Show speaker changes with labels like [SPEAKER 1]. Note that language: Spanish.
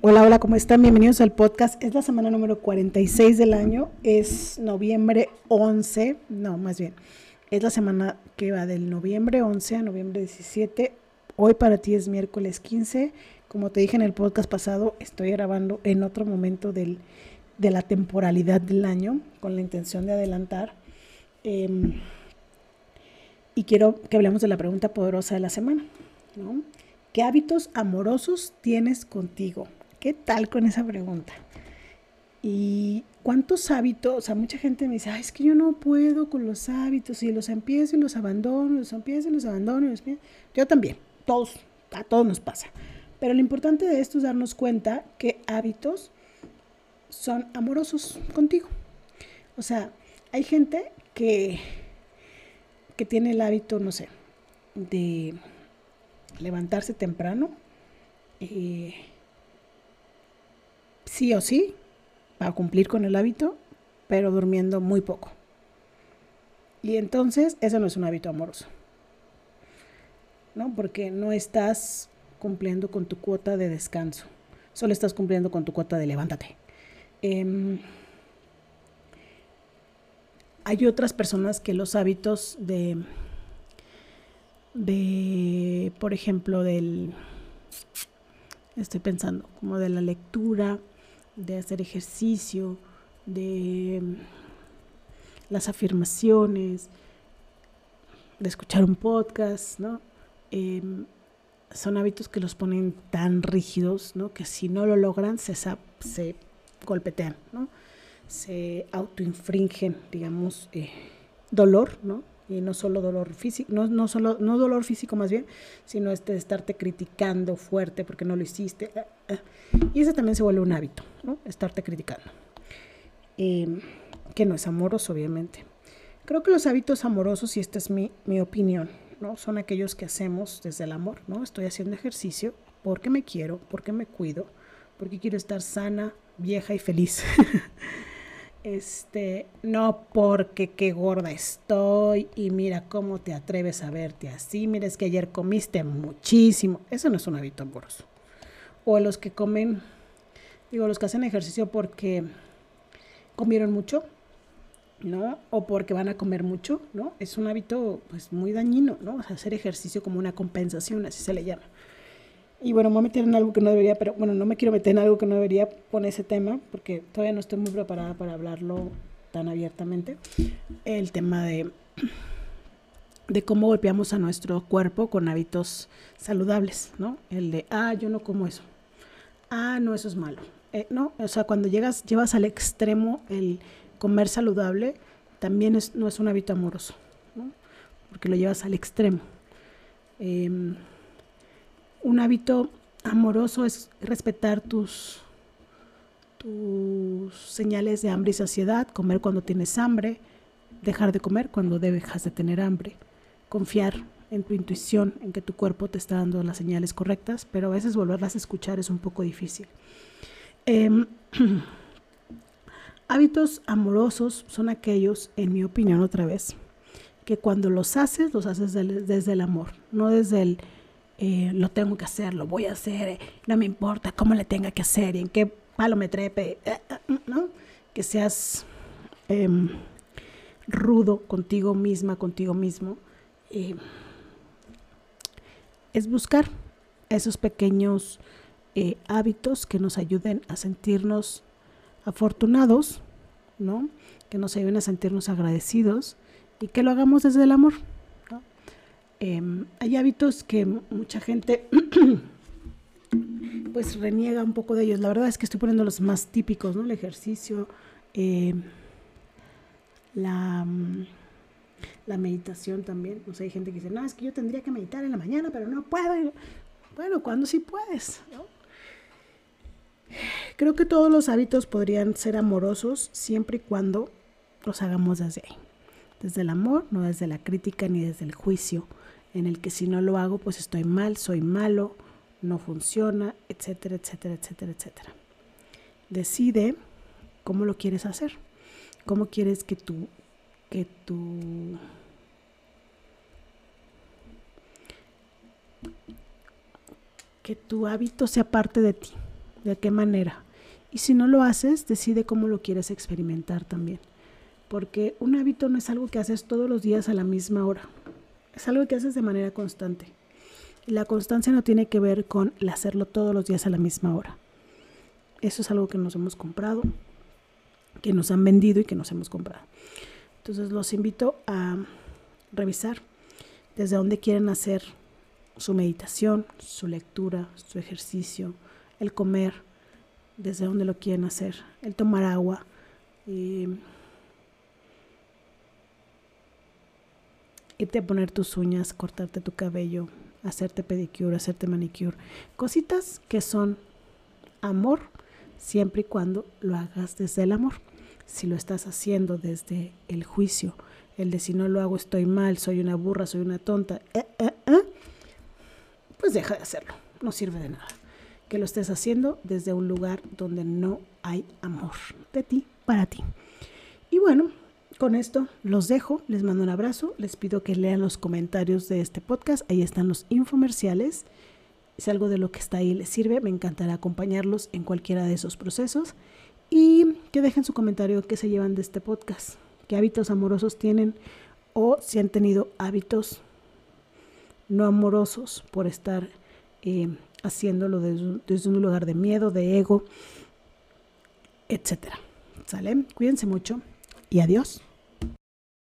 [SPEAKER 1] Hola, hola, ¿cómo están? Bienvenidos al podcast. Es la semana número 46 del año. Es noviembre 11, no, más bien. Es la semana que va del noviembre 11 a noviembre 17. Hoy para ti es miércoles 15. Como te dije en el podcast pasado, estoy grabando en otro momento del, de la temporalidad del año con la intención de adelantar. Em, y quiero que hablemos de la pregunta poderosa de la semana. ¿Qué hábitos amorosos tienes contigo? ¿Qué tal con esa pregunta? ¿Y cuántos hábitos? O sea, mucha gente me dice, Ay, es que yo no puedo con los hábitos y los empiezo y los abandono, los empiezo y los abandono. y los empiezo". Yo también, todos, a todos nos pasa. Pero lo importante de esto es darnos cuenta qué hábitos son amorosos contigo. O sea, hay gente que, que tiene el hábito, no sé, de levantarse temprano, eh, sí o sí, para cumplir con el hábito, pero durmiendo muy poco. Y entonces, eso no es un hábito amoroso, ¿no? Porque no estás cumpliendo con tu cuota de descanso, solo estás cumpliendo con tu cuota de levántate. Em, hay otras personas que los hábitos de de, por ejemplo, del, estoy pensando, como de la lectura, de hacer ejercicio, de mm, las afirmaciones, de escuchar un podcast, ¿no? Em, son hábitos que los ponen tan rígidos, ¿no? Que si no lo logran, se, se golpetean, ¿no? Se autoinfringen, digamos, eh, dolor, ¿no? Y no solo dolor físico, no, no solo, no dolor físico más bien, sino este estarte criticando fuerte porque no lo hiciste. eh, eh. Y ese también se vuelve un hábito, ¿no? Estarte criticando. Que no es amoroso, obviamente. Creo que los hábitos amorosos, y esta es mi, mi opinión, ¿no? Son aquellos que hacemos desde el amor, ¿no? Estoy haciendo ejercicio porque me quiero, porque me cuido, porque quiero estar sana, vieja y feliz. Este, no porque qué gorda estoy y mira cómo te atreves a verte así, mira es que ayer comiste muchísimo. Eso no es un hábito amoroso. O los que comen, digo, los que hacen ejercicio porque comieron mucho, ¿no? O porque van a comer mucho, ¿no? Es un hábito pues muy dañino, ¿no? Hacer ejercicio como una compensación, así se le llama. Y bueno, me voy a meter en algo que no debería, pero bueno, no me quiero meter en algo que no debería poner ese tema, porque todavía no estoy muy preparada para hablarlo tan abiertamente. El tema de, de cómo golpeamos a nuestro cuerpo con hábitos saludables, ¿no? El de, ah, yo no como eso. Ah, no, eso es malo. Eh, no, o sea, cuando llegas, llevas al extremo el comer saludable, también es, no es un hábito amoroso, ¿no? Porque lo llevas al extremo. Em, un hábito amoroso es respetar tus, tus señales de hambre y saciedad, comer cuando tienes hambre, dejar de comer cuando dejas de tener hambre, confiar en tu intuición, en que tu cuerpo te está dando las señales correctas, pero a veces volverlas a escuchar es un poco difícil. Em, hábitos amorosos son aquellos, en mi opinión otra vez, que cuando los haces, los haces desde el amor, no desde el eh, lo tengo que hacer, lo voy a hacer, eh, no me importa cómo le tenga que hacer y en qué palo me trepe, eh, ¿no? Que seas em, rudo contigo misma, contigo mismo. es buscar esos pequeños hábitos que nos ayuden a sentirnos afortunados, ¿no? Que nos ayuden a sentirnos agradecidos y que lo hagamos desde el amor, Em, hay hábitos que mucha gente pues reniega un poco de ellos. La verdad es que estoy poniendo los más típicos, ¿no? El ejercicio, em, la, mm, la meditación también. No sé, hay gente que dice, no, es que yo tendría que meditar en la mañana, pero no puedo. Bueno, cuando sí puedes, ¿no? Creo que todos los hábitos podrían ser amorosos siempre y cuando los hagamos desde ahí. Desde el amor, no desde la crítica ni desde el juicio, en el que si no lo hago, pues estoy mal, soy malo, no funciona, etcétera, etcétera, etcétera, etcétera. Decide cómo lo quieres hacer, cómo quieres que tu, que tu que tu hábito sea parte de ti, de qué manera. Y si no lo haces, decide cómo lo quieres experimentar también. Porque un hábito no es algo que haces todos los días a la misma hora. Es algo que haces de manera constante. La constancia no tiene que ver con el hacerlo todos los días a la misma hora. Eso es algo que nos hemos comprado, que nos han vendido y que nos hemos comprado. Entonces los invito a revisar desde dónde quieren hacer su meditación, su lectura, su ejercicio, el comer, desde dónde lo quieren hacer, el tomar agua. Eh, irte a poner tus uñas, cortarte tu cabello, hacerte pedicure, hacerte manicure. Cositas que son amor siempre y cuando lo hagas desde el amor. Si lo estás haciendo desde el juicio, el de si no lo hago estoy mal, soy una burra, soy una tonta, eh, eh, eh, pues deja de hacerlo, no sirve de nada. Que lo estés haciendo desde un lugar donde no hay amor de ti para ti. Y bueno, con esto los dejo, les mando un abrazo, les pido que lean los comentarios de este podcast, ahí están los infomerciales. Si algo de lo que está ahí les sirve, me encantará acompañarlos en cualquiera de esos procesos y que dejen su comentario qué se llevan de este podcast, qué hábitos amorosos tienen o si han tenido hábitos no amorosos por estar eh, haciéndolo desde, un lugar de miedo, de ego, etcétera. ¿Sale? Cuídense mucho y adiós.